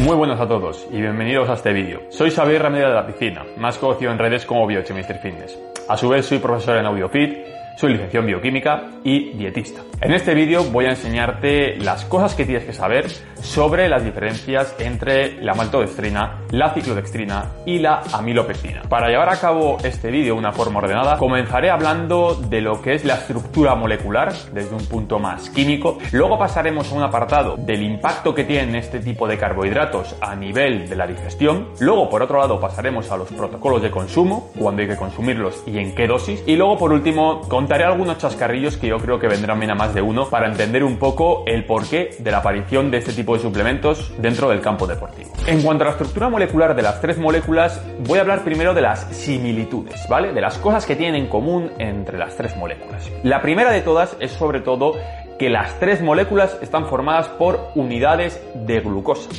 Muy buenos a todos y bienvenidos a este vídeo. Soy Xavier Ramírez de la Piscina, más conocido en redes como Biochemistry Fitness. A su vez soy profesor en AudioFit, soy licenciado en bioquímica y dietista. En este vídeo voy a enseñarte las cosas que tienes que saber sobre las diferencias entre la maltodextrina, la ciclodextrina y la amilopectina. Para llevar a cabo este vídeo de una forma ordenada, comenzaré hablando de lo que es la estructura molecular desde un punto más químico. Luego pasaremos a un apartado del impacto que tienen este tipo de carbohidratos a nivel de la digestión. Luego, por otro lado, pasaremos a los protocolos de consumo, cuándo hay que consumirlos y en qué dosis. Y luego, por último, contaré algunos chascarrillos que yo creo que vendrán bien a más de uno para entender un poco el porqué de la aparición de este tipo de suplementos dentro del campo deportivo. En cuanto a la estructura molecular de las tres moléculas, voy a hablar primero de las similitudes, ¿vale? De las cosas que tienen en común entre las tres moléculas. La primera de todas es sobre todo que las tres moléculas están formadas por unidades de glucosa.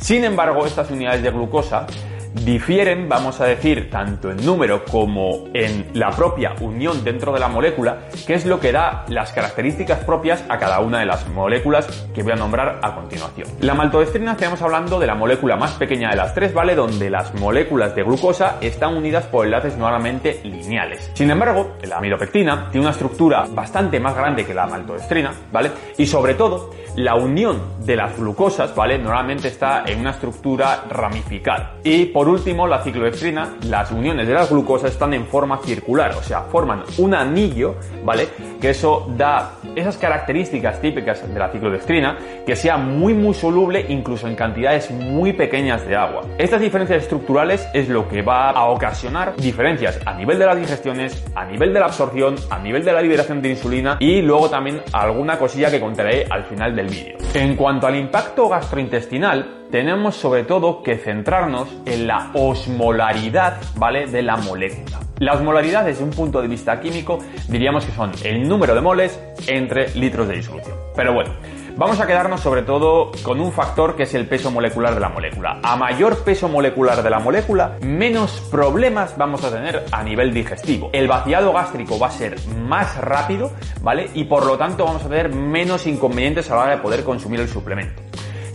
Sin embargo, estas unidades de glucosa difieren, vamos a decir, tanto en número como en la propia unión dentro de la molécula, que es lo que da las características propias a cada una de las moléculas que voy a nombrar a continuación. La maltodextrina estamos hablando de la molécula más pequeña de las tres, ¿vale? Donde las moléculas de glucosa están unidas por enlaces normalmente lineales. Sin embargo, la amilopectina tiene una estructura bastante más grande que la maltodextrina, ¿vale? Y sobre todo, la unión de las glucosas, ¿vale? Normalmente está en una estructura ramificada. Y último, la ciclodextrina, las uniones de las glucosas están en forma circular, o sea, forman un anillo, ¿vale? Que eso da esas características típicas de la ciclodextrina, que sea muy muy soluble incluso en cantidades muy pequeñas de agua. Estas diferencias estructurales es lo que va a ocasionar diferencias a nivel de las digestiones, a nivel de la absorción, a nivel de la liberación de insulina y luego también alguna cosilla que contaré al final del vídeo. En cuanto al impacto gastrointestinal, tenemos sobre todo que centrarnos en la osmolaridad, ¿vale? De la molécula. La osmolaridad desde un punto de vista químico diríamos que son el número de moles entre litros de disolución. Pero bueno, Vamos a quedarnos sobre todo con un factor que es el peso molecular de la molécula. A mayor peso molecular de la molécula, menos problemas vamos a tener a nivel digestivo. El vaciado gástrico va a ser más rápido, ¿vale? Y por lo tanto vamos a tener menos inconvenientes a la hora de poder consumir el suplemento.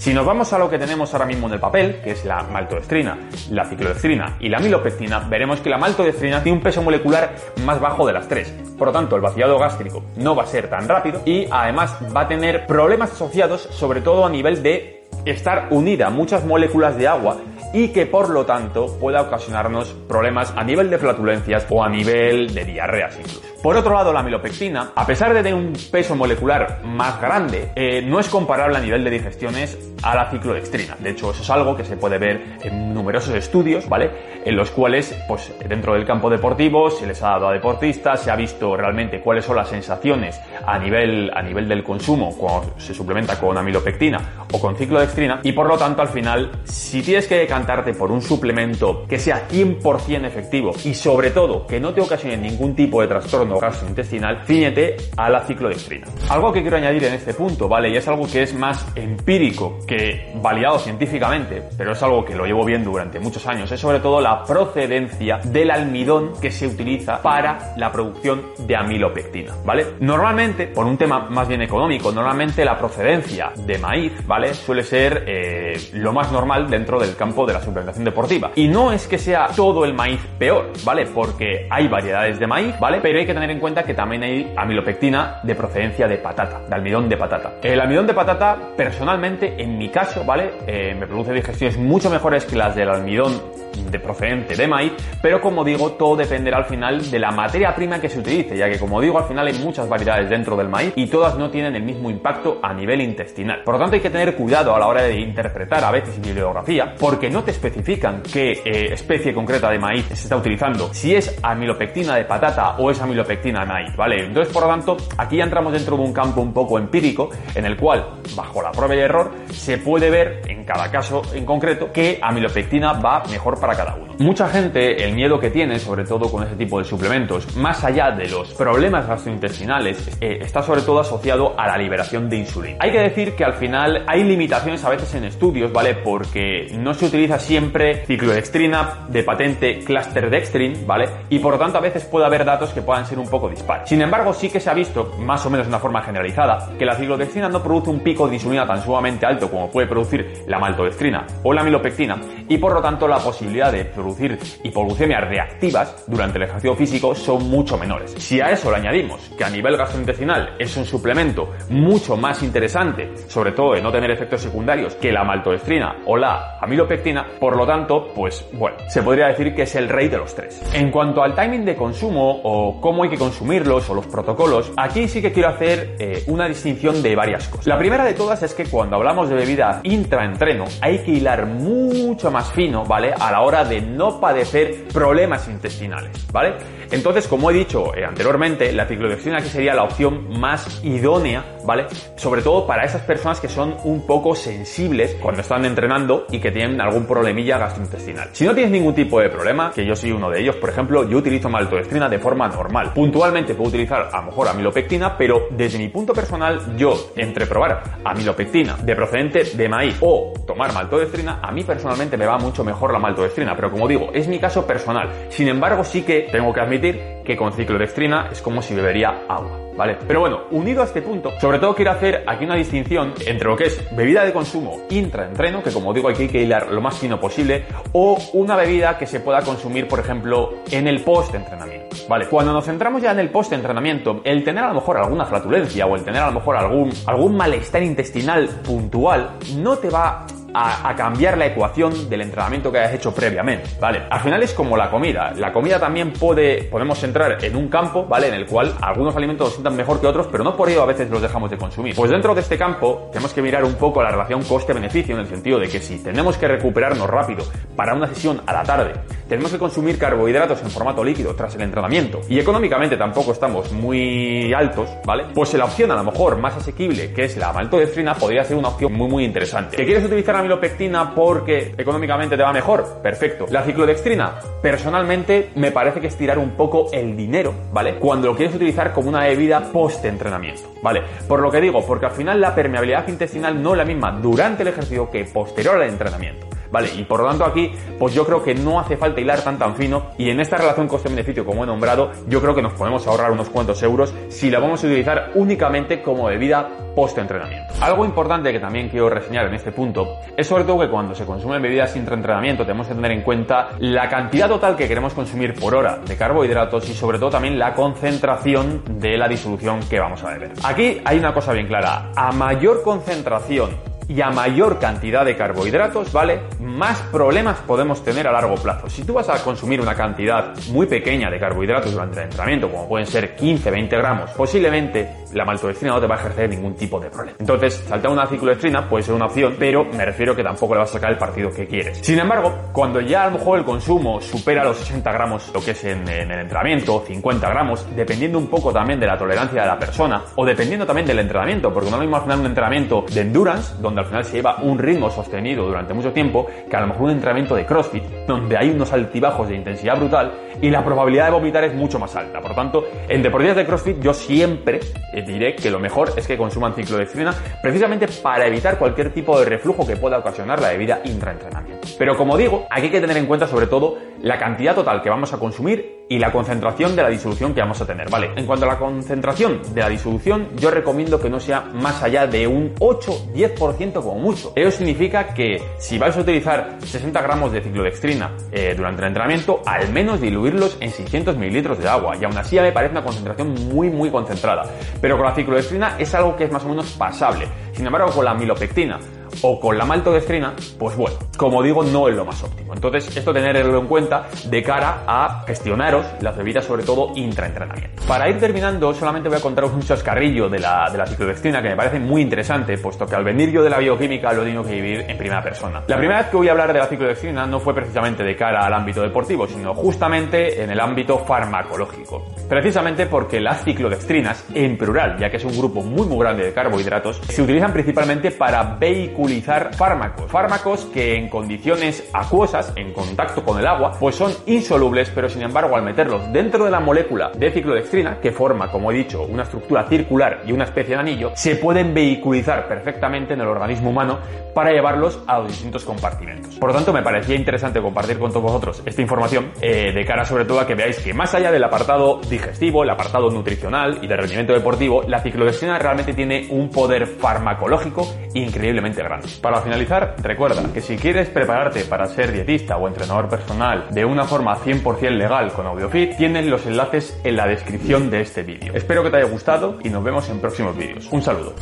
Si nos vamos a lo que tenemos ahora mismo en el papel, que es la maltodextrina, la ciclodextrina y la milopectina, veremos que la maltodextrina tiene un peso molecular más bajo de las tres. Por lo tanto, el vaciado gástrico no va a ser tan rápido y además va a tener problemas asociados sobre todo a nivel de estar unida a muchas moléculas de agua y que por lo tanto pueda ocasionarnos problemas a nivel de flatulencias o a nivel de diarreas incluso. Por otro lado, la milopectina, a pesar de tener un peso molecular más grande, eh, no es comparable a nivel de digestiones a la ciclodextrina. De hecho, eso es algo que se puede ver en numerosos estudios, ¿vale? En los cuales, pues dentro del campo deportivo, se les ha dado a deportistas, se ha visto realmente cuáles son las sensaciones a nivel, a nivel del consumo cuando se suplementa con amilopectina o con ciclodextrina y por lo tanto al final, si tienes que decantarte por un suplemento que sea 100% efectivo y sobre todo que no te ocasione ningún tipo de trastorno gastrointestinal, ciñete a la ciclodextrina. Algo que quiero añadir en este punto, ¿vale? Y es algo que es más empírico que validado científicamente, pero es algo que lo llevo viendo durante muchos años, es sobre todo la procedencia del almidón que se utiliza para la producción de amilopectina, ¿vale? Normalmente, por un tema más bien económico, normalmente la procedencia de maíz, ¿vale? Suele ser eh, lo más normal dentro del campo de la suplementación deportiva. Y no es que sea todo el maíz peor, ¿vale? Porque hay variedades de maíz, ¿vale? Pero hay que tener en cuenta que también hay amilopectina de procedencia de patata, de almidón de patata. El almidón de patata, personalmente, en mi caso, ¿vale? Eh, me produce digestiones mucho mejores que las del almidón de procedente de maíz, pero como digo, todo dependerá al final de la materia prima que se utilice, ya que como digo, al final hay muchas variedades dentro del maíz y todas no tienen el mismo impacto a nivel intestinal. Por lo tanto, hay que tener cuidado a la hora de interpretar a veces bibliografía, porque no te especifican qué eh, especie concreta de maíz se está utilizando, si es amilopectina de patata o es amilopectina maíz, ¿vale? Entonces, por lo tanto, aquí ya entramos dentro de un campo un poco empírico, en el cual, bajo la prueba y error, se puede ver en cada caso en concreto qué amilopectina va mejor para cada uno. Mucha gente, el miedo que tiene, sobre todo con ese tipo de suplementos, más allá de los problemas gastrointestinales, eh, está sobre todo asociado a la liberación de insulina. Hay que decir que al final hay limitaciones a veces en estudios, ¿vale? Porque no se utiliza siempre ciclodextrina de patente cluster dextrin, ¿vale? Y por lo tanto a veces puede haber datos que puedan ser un un poco dispares. Sin embargo, sí que se ha visto, más o menos de una forma generalizada, que la ciclodextrina no produce un pico de insulina tan sumamente alto como puede producir la maltodextrina o la milopectina y por lo tanto la posibilidad de producir hipoglucemias reactivas durante el ejercicio físico son mucho menores. Si a eso le añadimos que a nivel gastrointestinal es un suplemento mucho más interesante, sobre todo de no tener efectos secundarios que la maltodextrina o la amilopectina, por lo tanto, pues bueno, se podría decir que es el rey de los tres. En cuanto al timing de consumo o cómo hay que consumirlos o los protocolos, aquí sí que quiero hacer eh, una distinción de varias cosas. La primera de todas es que cuando hablamos de bebida intraentreno hay que hilar mucho más fino, ¿vale? A la hora de no padecer problemas intestinales, ¿vale? Entonces, como he dicho eh, anteriormente, la ciclodextrina aquí sería la opción más idónea, ¿vale? Sobre todo para esas personas que son un poco sensibles cuando están entrenando y que tienen algún problemilla gastrointestinal. Si no tienes ningún tipo de problema, que yo soy uno de ellos, por ejemplo, yo utilizo maltodextrina de forma normal. Puntualmente puedo utilizar a lo mejor amilopectina, pero desde mi punto personal, yo entre probar amilopectina de procedente de maíz o tomar maltodextrina, a mí personalmente me va mucho mejor la maltodextrina, pero como digo, es mi caso personal. Sin embargo, sí que tengo que admitir que con ciclodextrina es como si bebería agua. ¿vale? Pero bueno, unido a este punto, sobre todo quiero hacer aquí una distinción entre lo que es bebida de consumo intraentreno, que como digo aquí hay que hilar lo más fino posible, o una bebida que se pueda consumir, por ejemplo, en el post-entrenamiento, ¿vale? Cuando nos centramos ya en el post-entrenamiento, el tener a lo mejor alguna flatulencia o el tener a lo mejor algún, algún malestar intestinal puntual no te va a, cambiar la ecuación del entrenamiento que hayas hecho previamente, ¿vale? Al final es como la comida. La comida también puede, podemos entrar en un campo, ¿vale? En el cual algunos alimentos los sientan mejor que otros, pero no por ello a veces los dejamos de consumir. Pues dentro de este campo tenemos que mirar un poco la relación coste-beneficio en el sentido de que si tenemos que recuperarnos rápido para una sesión a la tarde, tenemos que consumir carbohidratos en formato líquido tras el entrenamiento y económicamente tampoco estamos muy altos, ¿vale? Pues la opción a lo mejor más asequible, que es la maltodextrina, podría ser una opción muy muy interesante. ¿Que quieres utilizar amilopectina porque económicamente te va mejor? Perfecto. La ciclodextrina, personalmente me parece que es tirar un poco el dinero, ¿vale? Cuando lo quieres utilizar como una bebida post-entrenamiento, ¿vale? Por lo que digo, porque al final la permeabilidad intestinal no es la misma durante el ejercicio que posterior al entrenamiento. ¿Vale? Y por lo tanto aquí, pues yo creo que no hace falta hilar tan tan fino y en esta relación coste-beneficio como he nombrado, yo creo que nos podemos ahorrar unos cuantos euros si la vamos a utilizar únicamente como bebida post-entrenamiento. Algo importante que también quiero reseñar en este punto es sobre todo que cuando se consumen bebidas intra-entrenamiento tenemos que tener en cuenta la cantidad total que queremos consumir por hora de carbohidratos y sobre todo también la concentración de la disolución que vamos a beber. Aquí hay una cosa bien clara, a mayor concentración y a mayor cantidad de carbohidratos, ¿vale? Más problemas podemos tener a largo plazo. Si tú vas a consumir una cantidad muy pequeña de carbohidratos durante el entrenamiento, como pueden ser 15, 20 gramos, posiblemente la maltodextrina no te va a ejercer ningún tipo de problema. Entonces, saltar una ciclodextrina puede ser una opción, pero me refiero que tampoco le vas a sacar el partido que quieres. Sin embargo, cuando ya a lo mejor el consumo supera los 60 gramos, lo que es en, el entrenamiento, 50 gramos, dependiendo un poco también de la tolerancia de la persona, o dependiendo también del entrenamiento, porque no lo mismo al final un entrenamiento de endurance, donde al final se lleva un ritmo sostenido durante mucho tiempo, que a lo mejor un entrenamiento de CrossFit, donde hay unos altibajos de intensidad brutal y la probabilidad de vomitar es mucho más alta. Por tanto, en deportistas de CrossFit yo siempre diré que lo mejor es que consuman ciclodextrina precisamente para evitar cualquier tipo de reflujo que pueda ocasionar la debida intraentrenamiento. Pero como digo, aquí hay que tener en cuenta sobre todo la cantidad total que vamos a consumir y la concentración de la disolución que vamos a tener, ¿vale? En cuanto a la concentración de la disolución, yo recomiendo que no sea más allá de un 8-10% como mucho. Ello significa que si vais a utilizar 60 gramos de ciclodextrina eh, durante el entrenamiento, al menos diluirlos en 600 mililitros de agua. Y aún así ya me parece una concentración muy, muy concentrada. Pero con la ciclodextrina es algo que es más o menos pasable. Sin embargo, con la milopectina o con la maltodextrina, pues bueno, como digo, no es lo más óptimo. Entonces, esto tenerlo en cuenta de cara a gestionaros las bebidas, sobre todo intraentrenamiento. Para ir terminando, solamente voy a contaros un chascarrillo de la, de la ciclodextrina que me parece muy interesante, puesto que al venir yo de la bioquímica lo tengo que vivir en primera persona. La primera vez que voy a hablar de la ciclodextrina no fue precisamente de cara al ámbito deportivo, sino justamente en el ámbito farmacológico. Precisamente porque las ciclodextrinas, en plural, ya que es un grupo muy muy grande de carbohidratos, se utilizan principalmente para vehículos vehiculizar fármacos. Fármacos que en condiciones acuosas, en contacto con el agua, pues son insolubles, pero sin embargo al meterlos dentro de la molécula de ciclodextrina, que forma, como he dicho, una estructura circular y una especie de anillo, se pueden vehiculizar perfectamente en el organismo humano para llevarlos a los distintos compartimentos. Por lo tanto, me parecía interesante compartir con todos vosotros esta información eh, de cara sobre todo a que veáis que más allá del apartado digestivo, el apartado nutricional y de rendimiento deportivo, la ciclodextrina realmente tiene un poder farmacológico increíblemente grande. Para finalizar, recuerda que si quieres prepararte para ser dietista o entrenador personal de una forma 100% legal con AudioFit, tienes los enlaces en la descripción de este vídeo. Espero que te haya gustado y nos vemos en próximos vídeos. Un saludo.